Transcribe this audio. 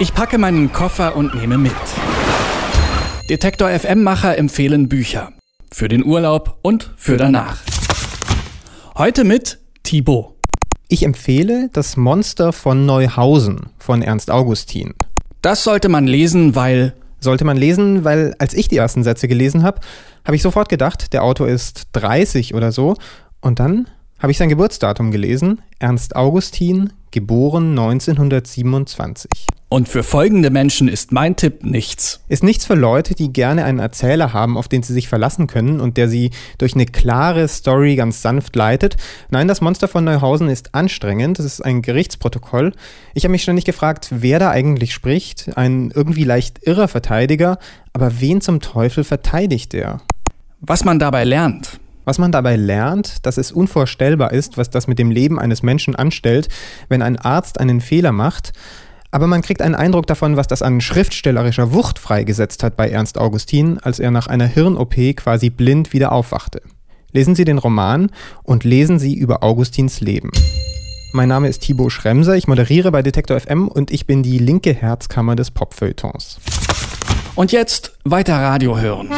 Ich packe meinen Koffer und nehme mit. Detektor FM-Macher empfehlen Bücher. Für den Urlaub und für danach. Heute mit Thibaut. Ich empfehle Das Monster von Neuhausen von Ernst Augustin. Das sollte man lesen, weil sollte man lesen, weil als ich die ersten Sätze gelesen habe, habe ich sofort gedacht, der Autor ist 30 oder so. Und dann habe ich sein Geburtsdatum gelesen. Ernst Augustin, geboren 1927. Und für folgende Menschen ist mein Tipp nichts. Ist nichts für Leute, die gerne einen Erzähler haben, auf den sie sich verlassen können und der sie durch eine klare Story ganz sanft leitet. Nein, das Monster von Neuhausen ist anstrengend. Das ist ein Gerichtsprotokoll. Ich habe mich ständig gefragt, wer da eigentlich spricht. Ein irgendwie leicht irrer Verteidiger. Aber wen zum Teufel verteidigt er? Was man dabei lernt. Was man dabei lernt, dass es unvorstellbar ist, was das mit dem Leben eines Menschen anstellt, wenn ein Arzt einen Fehler macht aber man kriegt einen Eindruck davon, was das an schriftstellerischer Wucht freigesetzt hat bei Ernst Augustin, als er nach einer Hirn-OP quasi blind wieder aufwachte. Lesen Sie den Roman und lesen Sie über Augustins Leben. Mein Name ist Thibaut Schremser, ich moderiere bei Detektor FM und ich bin die linke Herzkammer des Popfeuilletons. Und jetzt weiter Radio hören.